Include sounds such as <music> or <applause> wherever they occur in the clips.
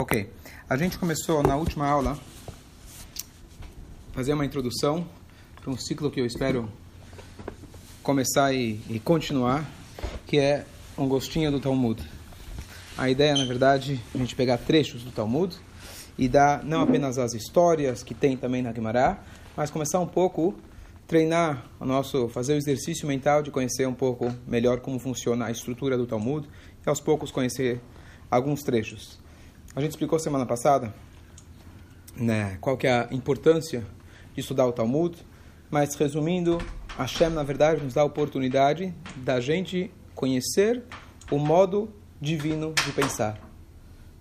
Ok. A gente começou na última aula fazer uma introdução para um ciclo que eu espero começar e, e continuar, que é um gostinho do Talmud. A ideia, na verdade, é a gente pegar trechos do Talmud e dar não apenas as histórias que tem também na Gemara, mas começar um pouco treinar o nosso, fazer o exercício mental de conhecer um pouco melhor como funciona a estrutura do Talmud e aos poucos conhecer alguns trechos. A gente explicou semana passada né, qual que é a importância de estudar o Talmud, mas resumindo, Hashem, na verdade, nos dá a oportunidade da gente conhecer o modo divino de pensar.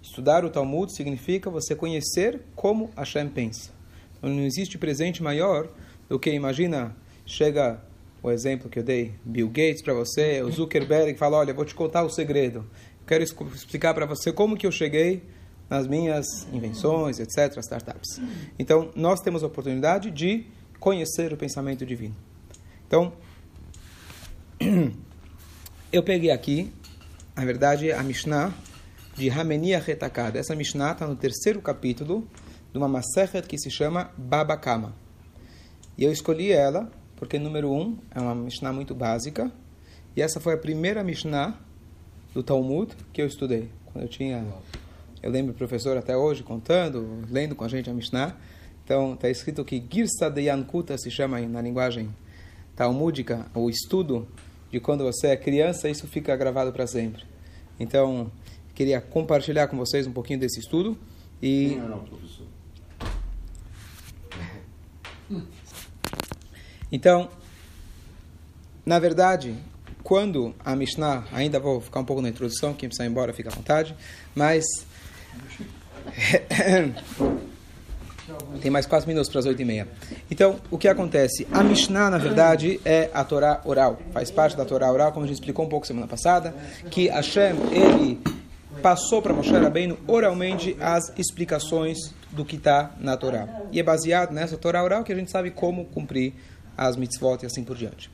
Estudar o Talmud significa você conhecer como Hashem pensa. Então, não existe presente maior do que, imagina, chega o exemplo que eu dei, Bill Gates para você, o Zuckerberg fala, olha, vou te contar o segredo. Quero explicar para você como que eu cheguei nas minhas invenções, etc., startups. Então, nós temos a oportunidade de conhecer o pensamento divino. Então, <clears throat> eu peguei aqui, na verdade, a Mishnah de Hamenia Retakada. Essa Mishnah está no terceiro capítulo de uma Masechet que se chama Babakama. E eu escolhi ela porque, número um, é uma Mishnah muito básica. E essa foi a primeira Mishnah do Talmud que eu estudei. Quando eu tinha. Eu lembro o professor até hoje contando, lendo com a gente a Mishnah. Então, está escrito que Girsa de Yankuta se chama na linguagem talmúdica, o estudo de quando você é criança, isso fica gravado para sempre. Então, queria compartilhar com vocês um pouquinho desse estudo. E... Não, não, professor. Então, na verdade, quando a Mishnah, ainda vou ficar um pouco na introdução, quem precisa ir embora fica à vontade, mas <laughs> tem mais quatro minutos para as oito e meia. Então, o que acontece? A Mishnah, na verdade, é a Torá oral, faz parte da Torá oral, como a gente explicou um pouco semana passada, que Hashem, ele passou para Moshe Rabbeinu oralmente as explicações do que está na Torá. E é baseado nessa Torá oral que a gente sabe como cumprir as mitzvot e assim por diante.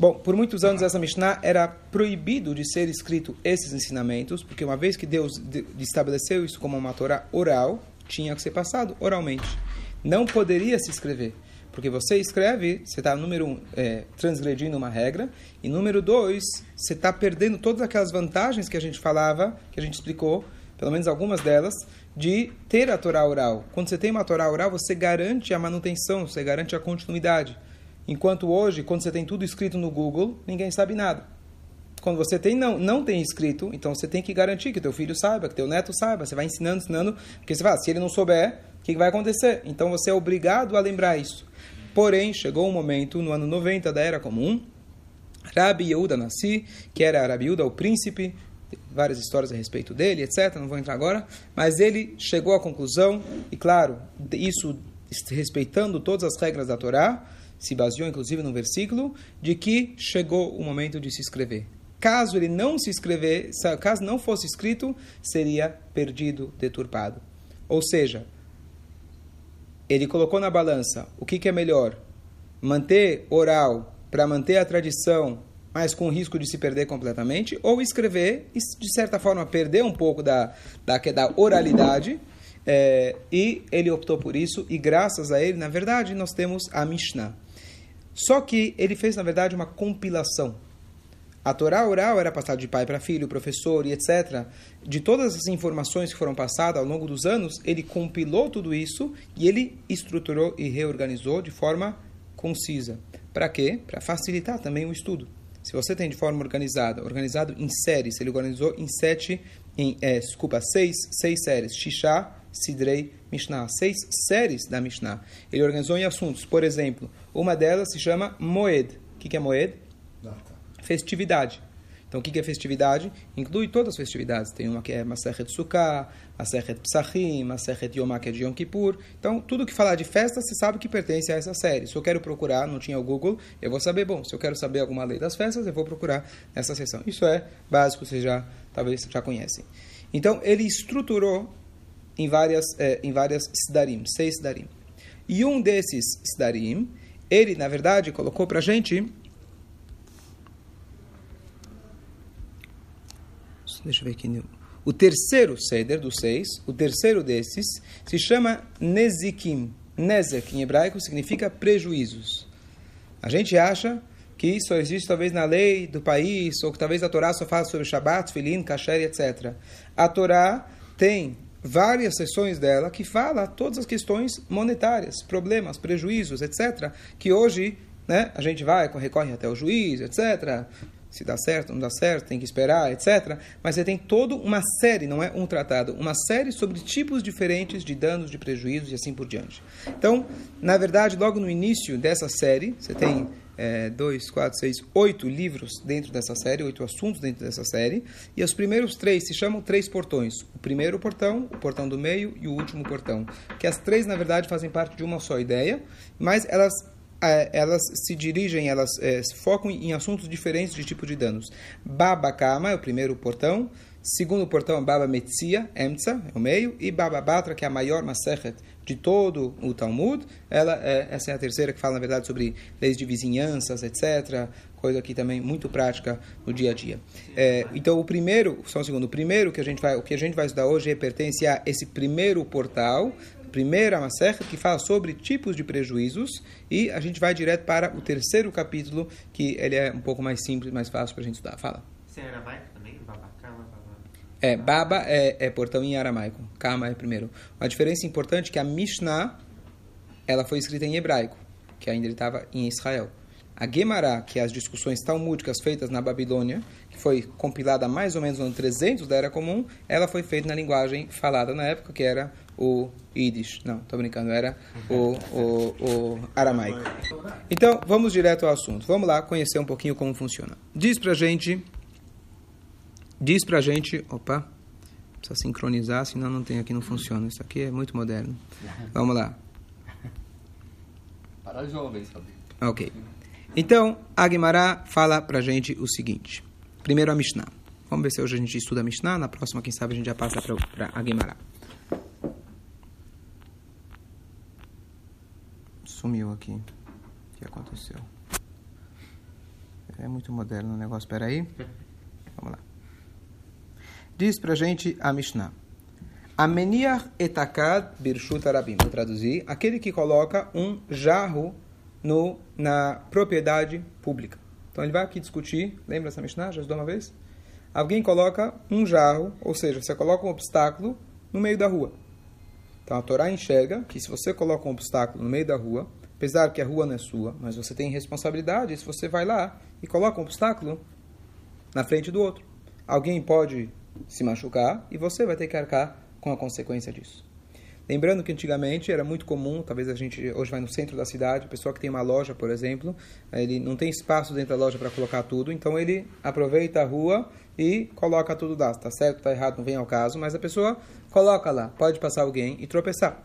Bom, por muitos anos essa Mishnah era proibido de ser escrito esses ensinamentos, porque uma vez que Deus estabeleceu isso como uma Torá oral, tinha que ser passado oralmente. Não poderia se escrever, porque você escreve, você está, número um, é, transgredindo uma regra, e número dois, você está perdendo todas aquelas vantagens que a gente falava, que a gente explicou, pelo menos algumas delas, de ter a Torá oral. Quando você tem uma Torá oral, você garante a manutenção, você garante a continuidade. Enquanto hoje, quando você tem tudo escrito no Google, ninguém sabe nada. Quando você tem não, não tem escrito, então você tem que garantir que teu filho saiba, que teu neto saiba. Você vai ensinando, ensinando, porque você fala, se ele não souber, o que vai acontecer? Então você é obrigado a lembrar isso. Porém, chegou um momento, no ano 90 da Era Comum, Rabi Yehuda Nassi, que era Rabi Yehuda, o príncipe, várias histórias a respeito dele, etc., não vou entrar agora, mas ele chegou à conclusão, e claro, isso respeitando todas as regras da Torá, se baseou inclusive no versículo, de que chegou o momento de se escrever. Caso ele não se escrever, caso não fosse escrito, seria perdido, deturpado. Ou seja, ele colocou na balança o que, que é melhor: manter oral para manter a tradição, mas com risco de se perder completamente, ou escrever e, de certa forma, perder um pouco da, da, da oralidade. É, e ele optou por isso, e graças a ele, na verdade, nós temos a Mishnah. Só que ele fez, na verdade, uma compilação. A Torá oral era passada de pai para filho, professor e etc. De todas as informações que foram passadas ao longo dos anos, ele compilou tudo isso e ele estruturou e reorganizou de forma concisa. Para quê? Para facilitar também o estudo. Se você tem de forma organizada, organizado em séries, ele organizou em sete, em, é, desculpa, seis, seis séries. Shishá, Sidrei, Mishnah, seis séries da Mishnah. Ele organizou em assuntos. Por exemplo, uma delas se chama Moed. O que, que é Moed? Data. Festividade. Então, o que, que é festividade? Inclui todas as festividades. Tem uma que é Masechet Sukkah, Masechet Psachim, Masechet Yom que é de Yom Kippur. Então, tudo que falar de festa, você sabe que pertence a essa série. Se eu quero procurar, não tinha o Google, eu vou saber, bom, se eu quero saber alguma lei das festas, eu vou procurar nessa seção. Isso é básico, vocês já, talvez já conhecem. Então, ele estruturou em várias, eh, em várias Sidarim, seis Sidarim. E um desses Sidarim, ele, na verdade, colocou para a gente deixa eu ver aqui, o terceiro Seder dos seis, o terceiro desses, se chama Nezikim. Nezek, em hebraico, significa prejuízos. A gente acha que isso existe talvez na lei do país, ou que talvez a Torá só fala sobre Shabbat, Filin, Kasher, etc. A Torá tem várias sessões dela que fala todas as questões monetárias, problemas, prejuízos, etc., que hoje né, a gente vai, recorre até o juiz, etc., se dá certo, não dá certo, tem que esperar, etc. Mas você tem toda uma série, não é um tratado, uma série sobre tipos diferentes de danos, de prejuízos e assim por diante. Então, na verdade, logo no início dessa série, você tem é, dois, quatro, seis, oito livros dentro dessa série, oito assuntos dentro dessa série, e os primeiros três se chamam três portões. O primeiro portão, o portão do meio e o último portão. Que as três, na verdade, fazem parte de uma só ideia, mas elas é, elas se dirigem, elas é, se focam em assuntos diferentes de tipo de danos. Baba Kama é o primeiro portão, segundo portão Baba Metzia, Emtsa, é o meio, e Baba Batra, que é a maior Masechet de todo o Talmud. Ela é, essa é a terceira que fala, na verdade, sobre leis de vizinhanças, etc. Coisa aqui também muito prática no dia a dia. É, então, o primeiro, só um segundo, o primeiro que a gente vai, o que a gente vai estudar hoje pertence a esse primeiro portal, primeira Maserha, que fala sobre tipos de prejuízos, e a gente vai direto para o terceiro capítulo, que ele é um pouco mais simples, mais fácil para a gente estudar. Fala. Era vai É, Baba é, é, portão em aramaico, Kama é primeiro. Uma diferença importante é que a Mishnah, ela foi escrita em hebraico, que ainda estava em Israel. A Gemara, que é as discussões talmúdicas feitas na Babilônia, que foi compilada mais ou menos no ano 300 da Era Comum, ela foi feita na linguagem falada na época, que era o Yiddish. Não, tô brincando, era o, o, o aramaico. Então, vamos direto ao assunto. Vamos lá conhecer um pouquinho como funciona. Diz pra gente. Diz pra gente. Opa, precisa sincronizar, senão não tem aqui, não funciona. Isso aqui é muito moderno. <laughs> Vamos lá. Para jovens, sabe? Ok. Então, a Gemara fala pra gente o seguinte. Primeiro a Mishnah. Vamos ver se hoje a gente estuda a Mishnah. Na próxima, quem sabe, a gente já passa para a Gemara. Sumiu aqui. O que aconteceu? É muito moderno o negócio. Espera aí. <laughs> Vamos lá. Diz pra gente a Mishnah. Ameniach etakad birshut arabim. Vou traduzir. Aquele que coloca um jarro no, na propriedade pública. Então ele vai aqui discutir. Lembra essa Mishnah? Já ajudou uma vez? Alguém coloca um jarro, ou seja, você coloca um obstáculo no meio da rua. Então a Torá enxerga que se você coloca um obstáculo no meio da rua, apesar que a rua não é sua, mas você tem responsabilidade se você vai lá e coloca um obstáculo na frente do outro. Alguém pode se machucar e você vai ter que arcar com a consequência disso. Lembrando que antigamente era muito comum, talvez a gente hoje vai no centro da cidade, a pessoa que tem uma loja, por exemplo, ele não tem espaço dentro da loja para colocar tudo, então ele aproveita a rua e coloca tudo lá. Está certo, está errado, não vem ao caso, mas a pessoa coloca lá, pode passar alguém e tropeçar.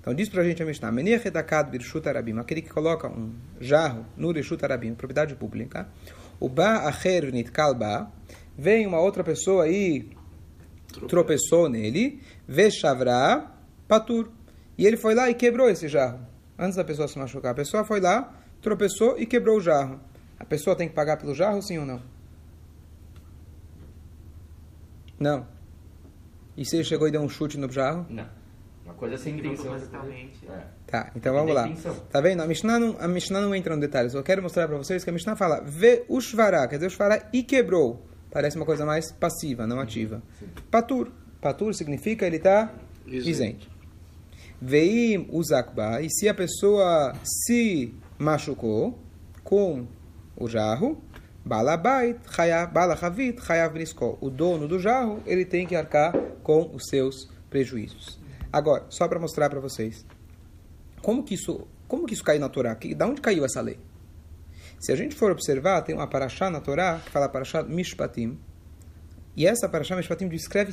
Então diz para a gente a Mishnah, Menir Redakad Arabim, aquele que coloca um jarro no Rishut Arabim, propriedade pública, o Ba Acher Kalba, vem uma outra pessoa e tropeçou nele, Veshavra Patur, e ele foi lá e quebrou esse jarro, antes da pessoa se machucar. A pessoa foi lá, tropeçou e quebrou o jarro. A pessoa tem que pagar pelo jarro, sim ou não? Não. E se ele chegou e deu um chute no jarro? Não. Uma coisa sem intenção. É. Tá, então vamos lá. Tá vendo? A Mishnah, não, a Mishnah não entra no detalhe. Só quero mostrar para vocês que a Mishnah fala Ve ushvará, quer dizer, ushvará e quebrou. Parece uma coisa mais passiva, não ativa. Patur. Patur significa ele está isento. Veim uzakba. E se a pessoa se machucou com o jarro, balabait, chayav briskol. O dono do jarro, ele tem que arcar com os seus prejuízos. Agora, só para mostrar para vocês. Como que isso, como que isso caiu na Torá? Da onde caiu essa lei? Se a gente for observar, tem uma paraxá na Torá que fala paraxá Mishpatim. E essa paraxá Mishpatim descreve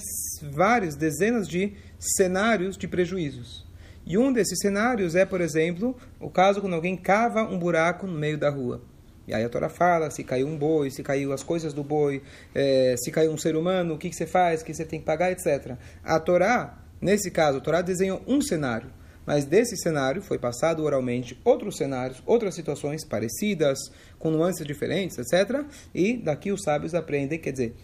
várias, dezenas de cenários de prejuízos. E um desses cenários é, por exemplo, o caso quando alguém cava um buraco no meio da rua. E aí a Torá fala se caiu um boi, se caiu as coisas do boi, eh, se caiu um ser humano, o que, que você faz, o que você tem que pagar, etc. A Torá, nesse caso, a Torá desenhou um cenário. Mas desse cenário foi passado oralmente outros cenários, outras situações parecidas, com nuances diferentes, etc. E daqui os sábios aprendem, quer dizer,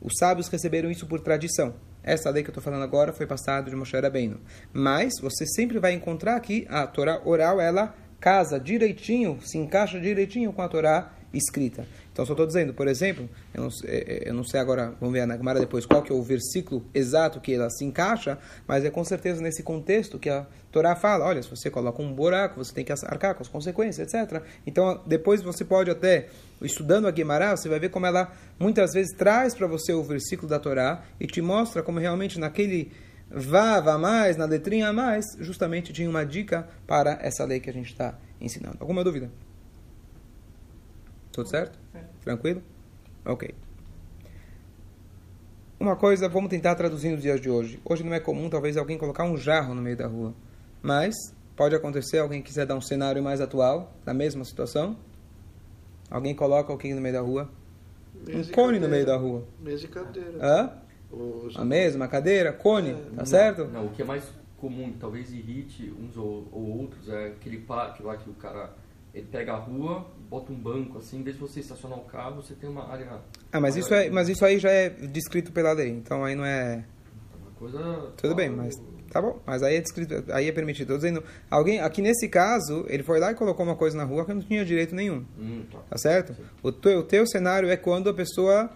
Os sábios receberam isso por tradição. Essa lei que eu estou falando agora foi passada de Moshe Rabbeinu. Mas você sempre vai encontrar que a Torá oral, ela casa direitinho, se encaixa direitinho com a Torá escrita. Então, só estou dizendo, por exemplo, eu não, eu não, sei agora, vamos ver na Gemara depois qual que é o versículo exato que ela se encaixa, mas é com certeza nesse contexto que a Torá fala, olha, se você coloca um buraco, você tem que arcar com as consequências, etc. Então, depois você pode até, estudando a Gemara, você vai ver como ela muitas vezes traz para você o versículo da Torá e te mostra como realmente naquele vá, vá mais, na letrinha a mais, justamente tinha uma dica para essa lei que a gente está ensinando. Alguma dúvida? Tudo certo? Tranquilo? Ok. Uma coisa, vamos tentar traduzir nos dias de hoje. Hoje não é comum, talvez, alguém colocar um jarro no meio da rua. Mas pode acontecer, alguém quiser dar um cenário mais atual, na mesma situação. Alguém coloca o que no meio da rua? Mesa um cone no meio da rua. Mesa e cadeira. Hã? Os- A mesa, uma cadeira, cone, É, tá Não, certo? Não, o que é mais comum, talvez irrite uns ou, ou outros, é aquele parque lá que o cara ele pega a rua, bota um banco assim, em vez de você estacionar o carro, você tem uma área. Ah, mas isso, é, mas isso aí já é descrito pela lei, então aí não é. Uma coisa. Tudo bem, mas tá bom. Mas aí é descrito, aí é permitido. Tô dizendo, alguém aqui nesse caso, ele foi lá e colocou uma coisa na rua que não tinha direito nenhum. Hum, tá. Tá certo? O teu, o teu cenário é quando a pessoa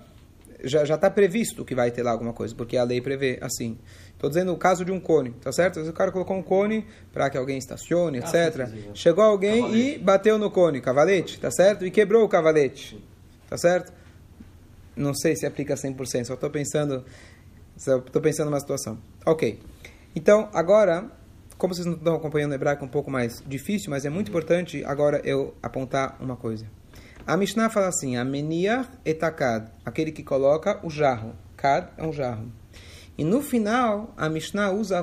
já já está previsto que vai ter lá alguma coisa, porque a lei prevê assim. Estou dizendo o caso de um cone, tá certo? Às vezes o cara colocou um cone para que alguém estacione, Ah, etc. Chegou alguém Cavalete. e bateu no cone, cavalete, tá certo? E quebrou o cavalete, tá certo? Não sei se aplica 100%, só estou pensando, só estou pensando numa situação. Ok. Então, agora, como vocês não estão acompanhando o hebraico é um pouco mais difícil, mas é muito importante agora eu apontar uma coisa. A Mishnah fala assim, ameniach etakad, aquele que coloca o jarro. Kad é um jarro. E no final, a Mishnah usa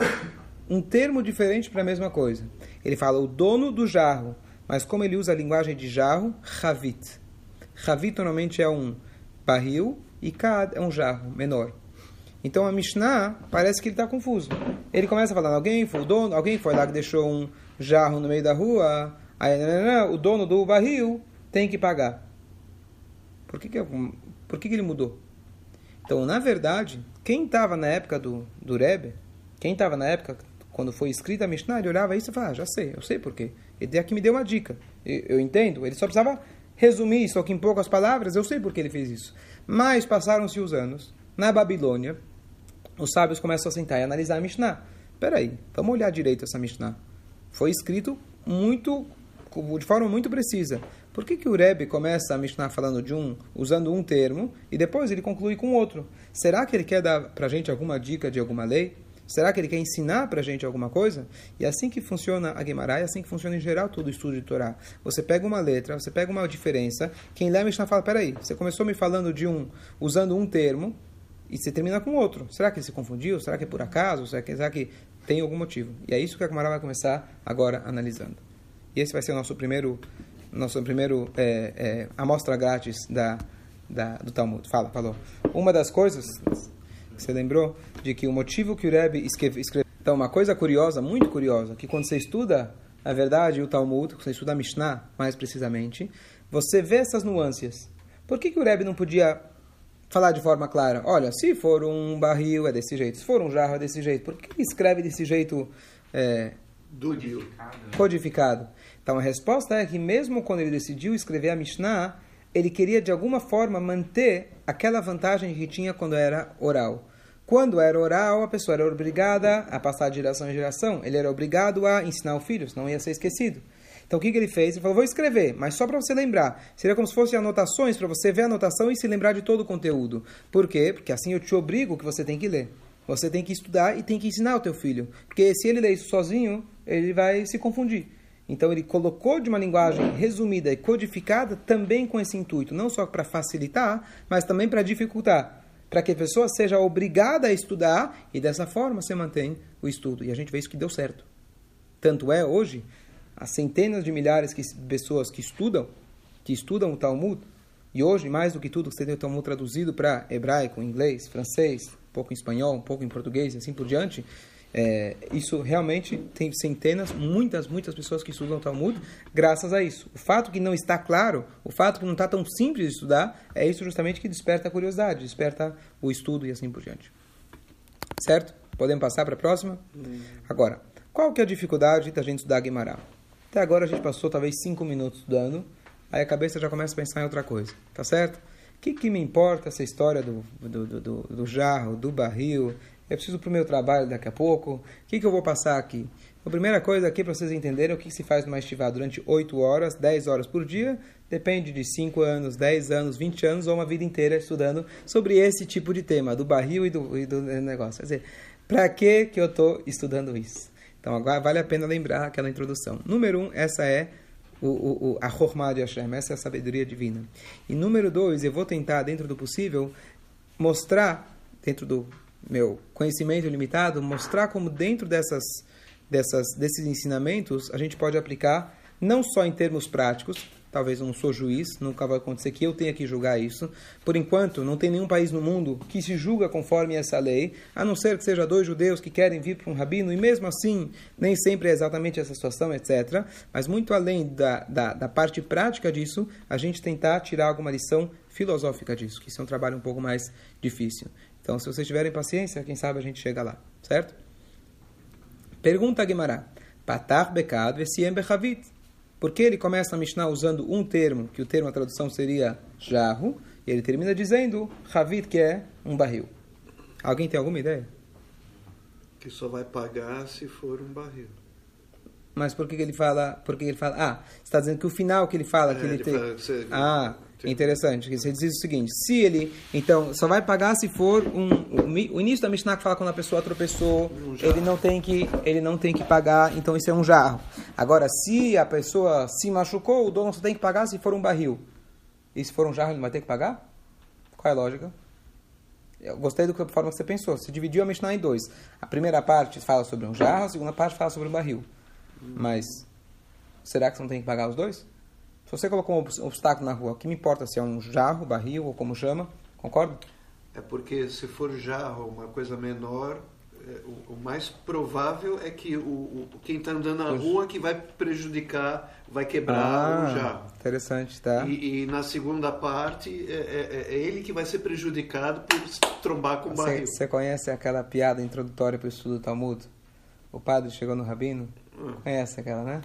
um termo diferente para a mesma coisa. Ele fala o dono do jarro, mas como ele usa a linguagem de jarro, chavit. Chavit normalmente é um barril e kad é um jarro menor. Então a Mishnah parece que ele está confuso. Ele começa falando, alguém foi o dono, alguém foi lá que deixou um jarro no meio da rua, aí nananã, o dono do barril tem que pagar. Por que, que, por que, que ele mudou? Então, na verdade, quem estava na época do, do Rebbe, quem estava na época quando foi escrita a Mishnah, ele olhava isso e falava, ah, já sei, eu sei por quê. Ele aqui me deu uma dica. Eu, eu entendo, ele só precisava resumir isso aqui em poucas palavras, eu sei por que ele fez isso. Mas passaram-se os anos, na Babilônia, os sábios começam a sentar e analisar a Mishnah. Peraí, vamos olhar direito essa Mishnah. Foi escrito muito, de forma muito precisa. Por que, que o Rebbe começa a Mishnah falando de um, usando um termo, e depois ele conclui com outro? Será que ele quer dar para a gente alguma dica de alguma lei? Será que ele quer ensinar para a gente alguma coisa? E é assim que funciona a Gemara, é assim que funciona em geral todo o estudo de Torá. Você pega uma letra, você pega uma diferença, quem lê a Mishnah fala, peraí, você começou me falando de um, usando um termo, e você termina com outro. Será que ele se confundiu? Será que é por acaso? Será que, será que tem algum motivo? E é isso que a Gemara vai começar agora analisando. E esse vai ser o nosso primeiro, nosso primeiro é, é, amostra grátis da, da, do Talmud. Fala, falou. Uma das coisas que você lembrou de que o motivo que o Rebbe escreveu... Então, uma coisa curiosa, muito curiosa, que quando você estuda, na verdade, o Talmud, quando você estuda a Mishnah, mais precisamente, você vê essas nuances. Por que, que o Rebbe não podia falar de forma clara? Olha, se for um barril é desse jeito, se for um jarro é desse jeito. Por que escreve desse jeito é, Dúdio. codificado? Então, a resposta é que mesmo quando ele decidiu escrever a Mishnah, ele queria de alguma forma manter aquela vantagem que tinha quando era oral. Quando era oral, a pessoa era obrigada a passar de geração em geração. Ele era obrigado a ensinar o filho, senão ia ser esquecido. Então o que, que ele fez? Ele falou: vou escrever, mas só para você lembrar. Seria como se fossem anotações para você ver a anotação e se lembrar de todo o conteúdo. Por quê? Porque assim eu te obrigo que você tem que ler. Você tem que estudar e tem que ensinar o teu filho. Porque se ele ler isso sozinho, ele vai se confundir. Então ele colocou de uma linguagem resumida e codificada também com esse intuito, não só para facilitar, mas também para dificultar, para que a pessoa seja obrigada a estudar e dessa forma você mantém o estudo. E a gente vê isso que deu certo. Tanto é hoje, as centenas de milhares de pessoas que estudam, que estudam o Talmud, e hoje, mais do que tudo, você tem o Talmud traduzido para hebraico, inglês, francês, pouco em espanhol, um pouco em português e assim por diante, É, isso realmente tem centenas, muitas, muitas pessoas que estudam Talmud graças a isso. O fato que não está claro, o fato que não está tão simples de estudar, é isso justamente que desperta a curiosidade, desperta o estudo e assim por diante. Certo? Podemos passar para a próxima? Agora, qual que é a dificuldade da gente estudar Guimarães? Até agora a gente passou talvez cinco minutos estudando, aí a cabeça já começa a pensar em outra coisa, tá certo? Que, que me importa essa história do, do, do, do, do jarro, do barril? Eu preciso para o meu trabalho daqui a pouco. O que, que eu vou passar aqui? A primeira coisa aqui para vocês entenderem o que se faz numa estivá durante 8 horas, 10 horas por dia. Depende de 5 anos, 10 anos, 20 anos ou uma vida inteira estudando sobre esse tipo de tema, do barril e do, e do negócio. Quer dizer, para que, que eu estou estudando isso? Então agora vale a pena lembrar aquela introdução. Número 1, um, essa é o, o, a Chormá de Hashem, essa é a sabedoria divina. E número 2, eu vou tentar, dentro do possível, mostrar, dentro do meu conhecimento limitado, mostrar como dentro dessas, dessas, desses ensinamentos a gente pode aplicar não só em termos práticos, talvez eu não sou juiz, nunca vai acontecer que eu tenha que julgar isso. Por enquanto, não tem nenhum país no mundo que se julga conforme essa lei, a não ser que seja dois judeus que querem vir para um rabino, e mesmo assim, nem sempre é exatamente essa situação, etc. Mas muito além da, da, da parte prática disso, a gente tentar tirar alguma lição filosófica disso, que isso é um trabalho um pouco mais difícil. Então, se vocês tiverem paciência, quem sabe a gente chega lá, certo? Pergunta a Guimará. Patar bekad vesiem bechavit. Por que ele começa a Mishnah usando um termo, que o termo, a tradução seria jarro, e ele termina dizendo havit, que é um barril. Alguém tem alguma ideia? Que só vai pagar se for um barril. Mas por que, ele fala? Por que ele fala? Ah, você está dizendo que o final que ele fala É, que ele, ele tem. fala você- Ah, Sim. interessante. Você diz o seguinte: se ele, então, só vai pagar se for um. O, o início da Mishnah que fala quando a pessoa tropeçou, Um ele não tem que, ele não tem que pagar. Então isso é um jarro. Agora, se a pessoa se machucou, o dono só tem que pagar se for um barril. E se for um jarro, ele não vai ter que pagar? Qual é a lógica? Eu gostei da forma que você pensou. Você dividiu a Mishnah em dois. A primeira parte fala sobre um jarro, a segunda parte fala sobre um barril. Mas será que você não tem que pagar os dois? Se você colocou um obs- obstáculo na rua, o que me importa se é um jarro, barril ou como chama? Concorda? É porque se for jarro, uma coisa menor, é, o, mais provável é que o, o- quem está andando na rua que vai prejudicar, vai quebrar o jarro. interessante, tá? E, e na segunda parte, é, é- é ele que vai ser prejudicado por se trombar com o barril. você conhece aquela piada introdutória para o estudo do Talmud? O padre chegou no Rabino? Hum. Conhece aquela, né?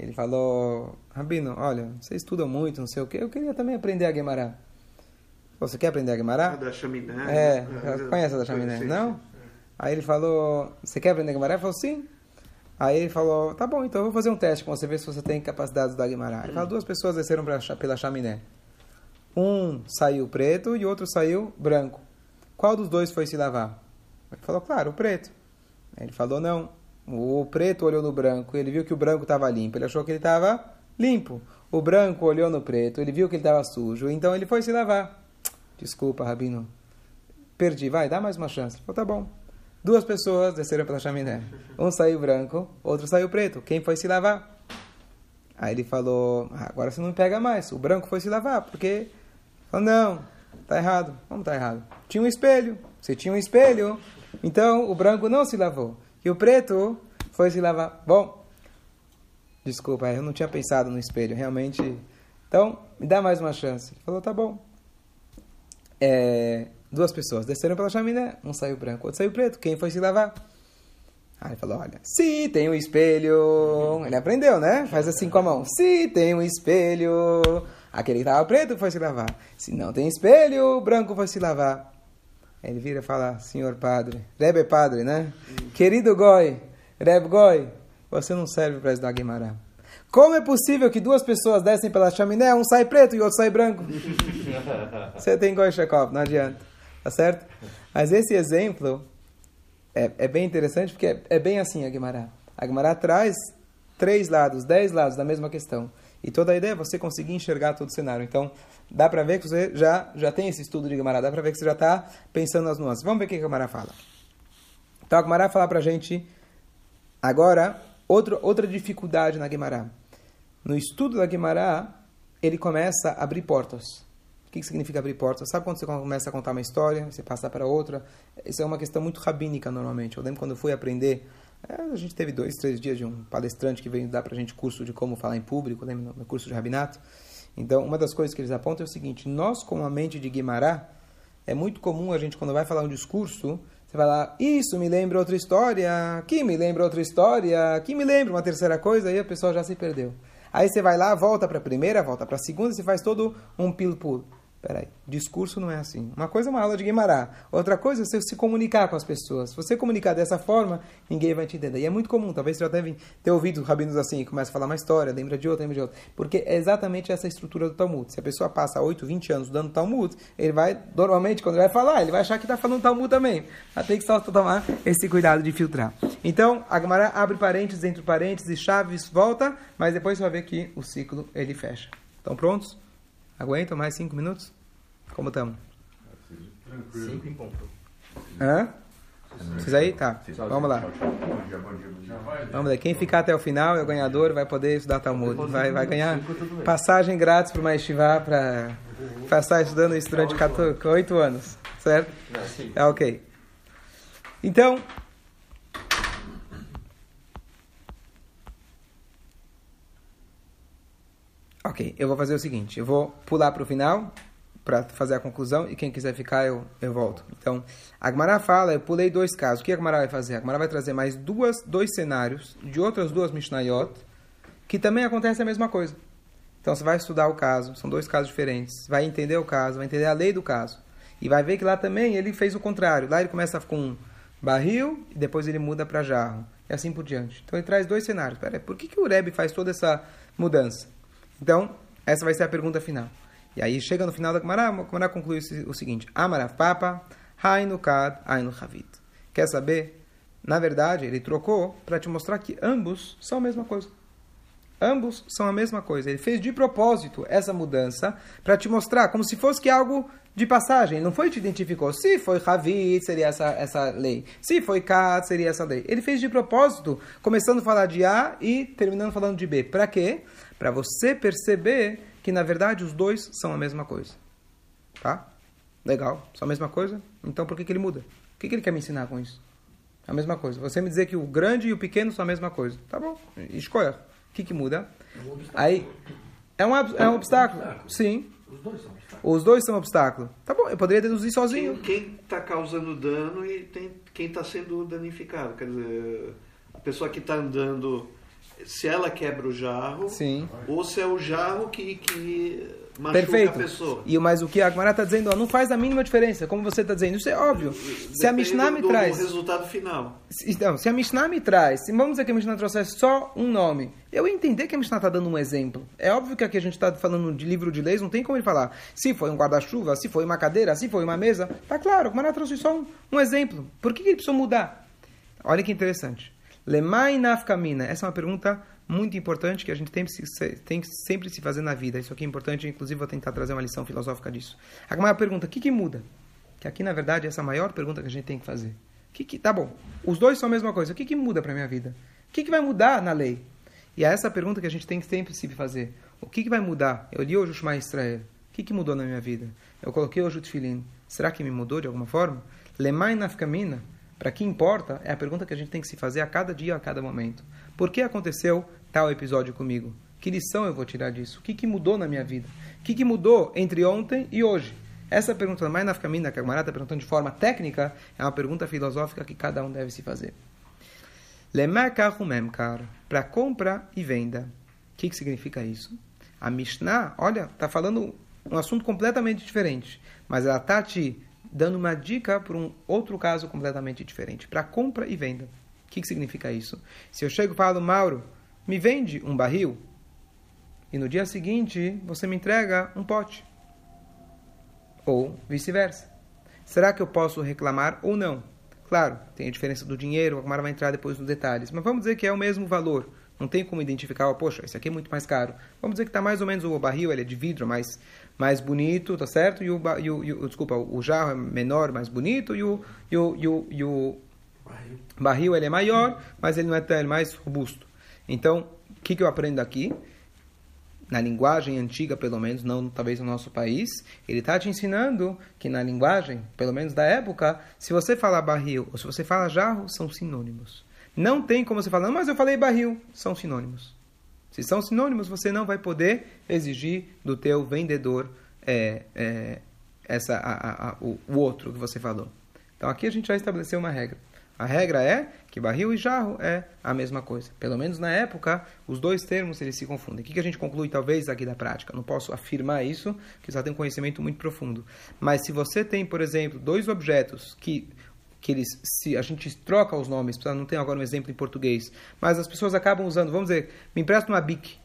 Ele falou, Rabino, olha, você estuda muito, não sei o quê, eu queria também aprender a Guimará. Você quer aprender a Ah, Guimará? da chaminé. É, né? conhece a da chaminé, Sim, não? sim. Aí ele falou, você quer aprender Guimarães? Ele falou, sim. Aí ele falou, tá bom, então eu vou fazer um teste com você, ver se você tem capacidade da Guimarães. Ele falou, duas pessoas desceram pra, pela chaminé. Um saiu preto e o outro saiu branco. Qual dos dois foi se lavar? Ele falou, claro, o preto. Ele falou, não. O preto olhou no branco, ele viu que o branco estava limpo, ele achou que ele estava limpo. O branco olhou no preto, ele viu que ele estava sujo, então ele foi se lavar. Desculpa, Rabino. Perdi, vai, dá mais uma chance. Falou, tá bom. Duas pessoas desceram pela chaminé. Um saiu branco, outro saiu preto. Quem foi se lavar? Aí ele falou, ah, agora você não pega mais. O branco foi se lavar, porque... Falou, não, tá errado. Como tá errado? Tinha um espelho. Você tinha um espelho, então o branco não se lavou. E o preto foi se lavar. Bom, desculpa, eu não tinha pensado no espelho, realmente. Então, me dá mais uma chance. Ele falou, tá bom. É, duas pessoas desceram pela chaminé, um saiu branco, outro saiu preto. Quem foi se lavar? Aí ele falou, olha, se tem um espelho... Ele aprendeu, né? Faz assim com a mão. Se tem um espelho... Aquele que estava preto foi se lavar. Se não tem espelho, o branco foi se lavar. Ele vira e fala, senhor padre, Rebbe padre, né? Querido Goi, Reb Goi, você não serve para estudar Guimarães. Como é possível que duas pessoas descem pela chaminé, um sai preto e outro sai branco? <laughs> Você tem Goi Shekov, não adianta. Tá certo? Mas esse exemplo é, é bem interessante porque é, é bem assim a Guimarães. A Guimarães traz três lados, dez lados da mesma questão. E toda a ideia é você conseguir enxergar todo o cenário. Então, dá para ver que você já, já tem esse estudo de Guimarães, dá para ver que você já está pensando nas nuances. Vamos ver o que a fala. Então, a Guimarães fala para gente agora outro, outra dificuldade na Guimarães. No estudo da Guimarães, ele começa a abrir portas. O que, significa abrir portas? Sabe quando você começa a contar uma história, você passa para outra? Isso é uma questão muito rabínica normalmente. Eu lembro quando eu fui aprender, a gente teve dois, três dias de um palestrante que veio dar para a gente curso de como falar em público, lembra, no curso de rabinato. Então, uma das coisas que eles apontam é o seguinte: nós, com a mente de Guimará, é muito comum a gente, quando vai falar um discurso, você vai lá, isso me lembra outra história, que me lembra outra história, que me lembra uma terceira coisa, aí a pessoa já se perdeu. Aí você vai lá, volta para a primeira, volta para a segunda, você faz todo um pil-pul. Peraí, discurso não é assim. Uma coisa é uma aula de Guimarães, outra coisa é você se comunicar com as pessoas. Se você comunicar dessa forma, ninguém vai te entender. E é muito comum, talvez você já deve ter ouvido rabinos assim, começa a falar uma história, lembra de outra, lembra de outra. Porque é exatamente essa estrutura do Talmud. Se a pessoa passa 8, 20 anos dando Talmud, ele vai, normalmente, quando ele vai falar, ele vai achar que está falando Talmud também. Mas tem que só tomar esse cuidado de filtrar. Então, a Guimarães abre parênteses, entre parênteses, chaves, volta, mas depois você vai ver que o ciclo ele fecha. Estão prontos? Aguentam mais cinco minutos? Como estamos? Cinco em ponto. Hã? Vocês aí? Tá. Vamos lá. Vamos lá. Quem ficar até o final é o ganhador, vai poder estudar Talmud. Vai, vai ganhar passagem grátis para uma estivá para passar estudando isso durante 8 anos. Certo? É ok. Então, Ok, eu vou fazer o seguinte: eu vou pular para o final para fazer a conclusão e quem quiser ficar eu, eu volto. Então, a Gmará fala: eu pulei dois casos. O que a Gmará vai fazer? A Gmará vai trazer mais duas, dois cenários de outras duas Mishnayot que também acontece a mesma coisa. Então, você vai estudar o caso, são dois casos diferentes, vai entender o caso, vai entender a lei do caso e vai ver que lá também ele fez o contrário. Lá ele começa com barril e depois ele muda para jarro e assim por diante. Então, ele traz dois cenários. Pera, por que, que o Rebbe faz toda essa mudança? Então, essa vai ser a pergunta final. E aí, chega no final da Gemara, a Gemara conclui o seguinte: Amarav Papa, Hainu Kad, Hainu Havit. Quer saber? Na verdade, ele trocou para te mostrar que ambos são a mesma coisa. Ambos são a mesma coisa. Ele fez de propósito essa mudança para te mostrar como se fosse que algo de passagem. Ele não foi te identificou. Se foi Havit, seria essa, essa lei. Se foi Kad, seria essa lei. Ele fez de propósito, começando a falar de A e terminando falando de B. Para quê? Para você perceber que na verdade os dois são a mesma coisa. Tá? Legal, são a mesma coisa? Então por que, que ele muda? O que, que ele quer me ensinar com isso? A mesma coisa. Você me dizer que o grande e o pequeno são a mesma coisa. Tá bom, escolha. O que, que muda? Aí, é um, é um obstáculo. Sim. Os dois são obstáculos. Os dois são obstáculo. Tá bom, eu poderia deduzir sozinho. Quem está causando dano e tem, quem está sendo danificado. Quer dizer, a pessoa que está andando, se ela quebra o jarro, Sim. ou se é o jarro que, que machuca Perfeito. a pessoa. E, mas o que a Agmará está dizendo, ó, não faz a mínima diferença, como você está dizendo. Isso é óbvio. Se a Depende Mishnah me do, traz. do resultado final. Se- Então, se a Mishnah me traz, se vamos dizer que a Mishnah trouxesse só um nome, eu entender que a Mishnah está dando um exemplo. É óbvio que aqui a gente está falando de livro de leis, não tem como ele falar se foi um guarda-chuva, se foi uma cadeira, se foi uma mesa. Tá claro, mas ela trouxe só um, um exemplo. Por que, que ele precisou mudar? Olha que interessante. Lemai nafkamina. Essa é uma pergunta muito importante que a gente tem, tem que sempre se fazer na vida. Isso aqui é importante, inclusive vou tentar trazer uma lição filosófica disso. A Gemara pergunta, o que, que muda? Que aqui, na verdade, essa é a maior pergunta que a gente tem que fazer. Que que, tá bom, os dois são a mesma coisa. O que, que muda para minha vida? O que, que vai mudar na lei? E é essa pergunta que a gente tem que sempre se fazer. O que, que vai mudar? Eu li hoje o Shema Israel. O que, que mudou na minha vida? Eu coloquei hoje o Tfilin. Será que me mudou de alguma forma? Lemai nafkamina. Para que importa? É a pergunta que a gente tem que se fazer a cada dia, a cada momento. Por que aconteceu tal episódio comigo? Que lição eu vou tirar disso? O que, que mudou na minha vida? O que, que mudou entre ontem e hoje? Essa pergunta mais na Kamina, que a Gamara está perguntando de forma técnica, é uma pergunta filosófica que cada um deve se fazer. Para compra e venda. O que, que significa isso? A Mishnah, olha, está falando um assunto completamente diferente, mas ela está te dando uma dica para um outro caso completamente diferente, para compra e venda. O que, que significa isso? Se eu chego e falo, Mauro, me vende um barril, e no dia seguinte você me entrega um pote. Ou vice-versa. Será que eu posso reclamar ou não? Claro, tem a diferença do dinheiro, a Gamara vai entrar depois nos detalhes, mas vamos dizer que é o mesmo valor. Não tem como identificar, oh, poxa, esse aqui é muito mais caro. Vamos dizer que está mais ou menos o barril, ele é de vidro, mais, mais bonito, tá certo? E o, e o, e o- desculpa, o jarro é menor, mais bonito, e o, e o, e o, e o barril ele é maior, mas ele não é tão é mais robusto. Então, o que, que eu aprendo aqui? na linguagem antiga, pelo menos, não talvez no nosso país, ele está te ensinando que na linguagem, pelo menos da época, se você fala barril ou se você fala jarro, são sinônimos. Não tem como você falar, mas eu falei barril, são sinônimos. Se são sinônimos, você não vai poder exigir do teu vendedor é, é, essa, a, a, a, o, o outro que você falou. Então aqui a gente já estabeleceu uma regra. A regra é que barril e jarro é a mesma coisa. Pelo menos na época, os dois termos eles se confundem. O que, que a gente conclui, talvez, aqui da prática? Não posso afirmar isso, porque já tem um conhecimento muito profundo. Mas se você tem, por exemplo, dois objetos que que eles se a gente troca os nomes, não tem agora um exemplo em português, mas as pessoas acabam usando, vamos dizer, me empresta uma bic.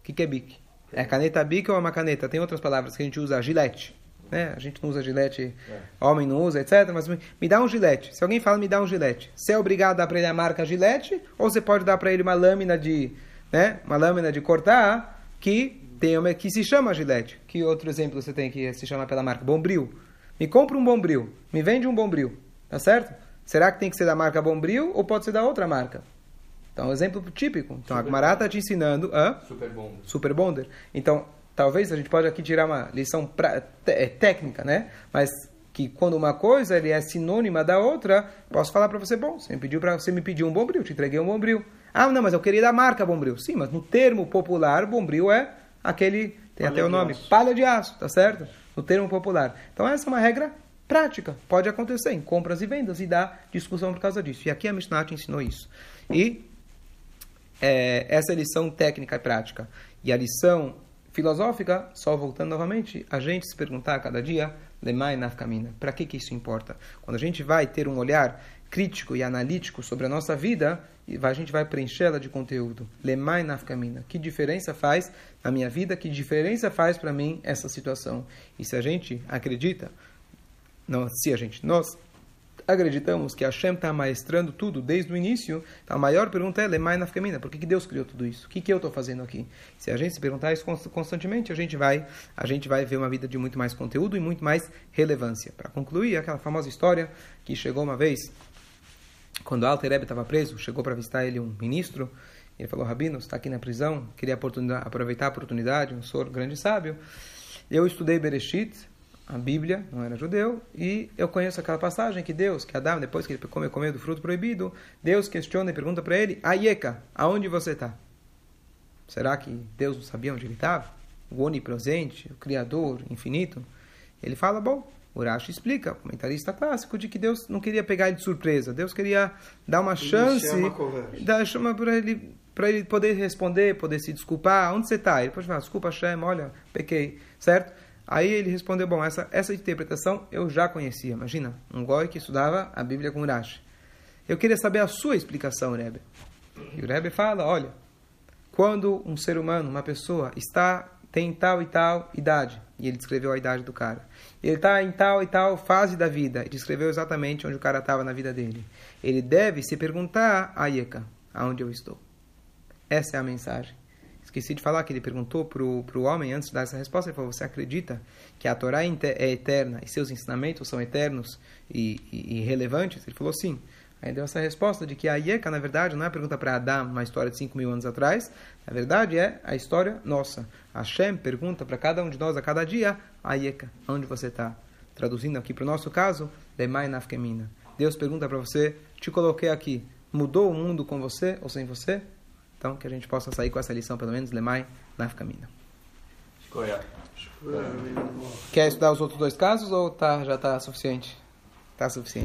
O que, que é bic? É caneta bic ou é uma caneta? Tem outras palavras que a gente usa, gilete né? A gente não usa gilete, é. homem não usa, etc. Mas me dá um gilete. Se alguém fala, me dá um gilete. Você é obrigado a dar para ele a marca gilete, ou você pode dar para ele uma lâmina de, né? Uma lâmina de cortar que tem uma, que se chama gilete. Que outro exemplo você tem que se chama pela marca? Bombril. Me compra um bombril. Me vende um bombril. Tá certo? Será que tem que ser da marca Bombril ou pode ser da outra marca? Então, um exemplo típico. Então, Super a Gmará está te ensinando a... Super Bonder. Super Bonder. Então, talvez a gente pode aqui tirar uma lição pra, é, técnica, né? Mas que quando uma coisa ele é sinônima da outra, posso falar para você, bom, você me pediu para você me pediu um bombril, te entreguei um bombril. Ah, não, mas eu queria da marca bombril. Sim, mas no termo popular, bombril é aquele tem palha até o nome, aço. palha de aço, tá certo? No termo popular. Então essa é uma regra prática, pode acontecer em compras e vendas e dá discussão por causa disso. E aqui a Mishnah te ensinou isso. E é, essa é a lição técnica e prática. E a lição filosófica, só voltando novamente, a gente se perguntar a cada dia, lemai nafkamina, para que, que isso importa? Quando a gente vai ter um olhar crítico e analítico sobre a nossa vida, a gente vai preenchê-la de conteúdo. Lemai nafkamina. Que diferença faz na minha vida? Que diferença faz para mim essa situação? E se a gente acredita, não, se a gente, nós acreditamos que Hashem está maestrando tudo desde o início, a maior pergunta é Lemai Nafkamina, por que, que Deus criou tudo isso? O que, que eu estou fazendo aqui? Se a gente se perguntar isso constantemente, a gente vai a gente vai ver uma vida de muito mais conteúdo e muito mais relevância. Para concluir, aquela famosa história que chegou uma vez, quando Alter Rebbe estava preso, chegou para visitar ele um ministro, ele falou, Rabino, está aqui na prisão, queria aproveitar a oportunidade, um senhor grande sábio, eu estudei Bereshit, a Bíblia, não era judeu, e eu conheço aquela passagem que Deus, que Adão, depois que ele come, comeu do fruto proibido, Deus questiona e pergunta para ele, Ayeka, aonde você está? Será que Deus não sabia onde ele estava? O onipresente, o Criador, infinito? Ele fala, bom, Urashi explica, comentarista clássico, de que Deus não queria pegar ele de surpresa, Deus queria dar uma chance, dar chama para ele para ele poder responder, poder se desculpar, onde você está? Ele pode falar, desculpa Hashem, olha, pequei, certo? Aí ele respondeu, bom, essa, essa interpretação eu já conhecia. Imagina, um goi que estudava a Bíblia com Urashi. Eu queria saber a sua explicação, Rebbe. E o Rebbe fala, olha, quando um ser humano, uma pessoa, está tem tal e tal idade, e ele descreveu a idade do cara. Ele está em tal e tal fase da vida, e descreveu exatamente onde o cara estava na vida dele. Ele deve se perguntar, Ayeka, aonde eu estou? Essa é a mensagem. Esqueci de falar que ele perguntou para o homem, antes de dar essa resposta, ele falou, você acredita que a Torá é eterna e seus ensinamentos são eternos e, e, e relevantes? Ele falou, sim. Aí deu essa resposta de que a Ieka, na verdade, não é pergunta para Adão, uma história de 5 mil anos atrás. Na verdade, é a história nossa. Hashem pergunta para cada um de nós a cada dia, a Ieka, onde você está? Traduzindo aqui para o nosso caso, Lemai Nafkemina. Deus pergunta para você, te coloquei aqui, mudou o mundo com você ou sem você? Então, que a gente possa sair com essa lição, pelo menos, Lemai, Nafkamina. Quer estudar os outros dois casos ou tá, já está suficiente? Está suficiente.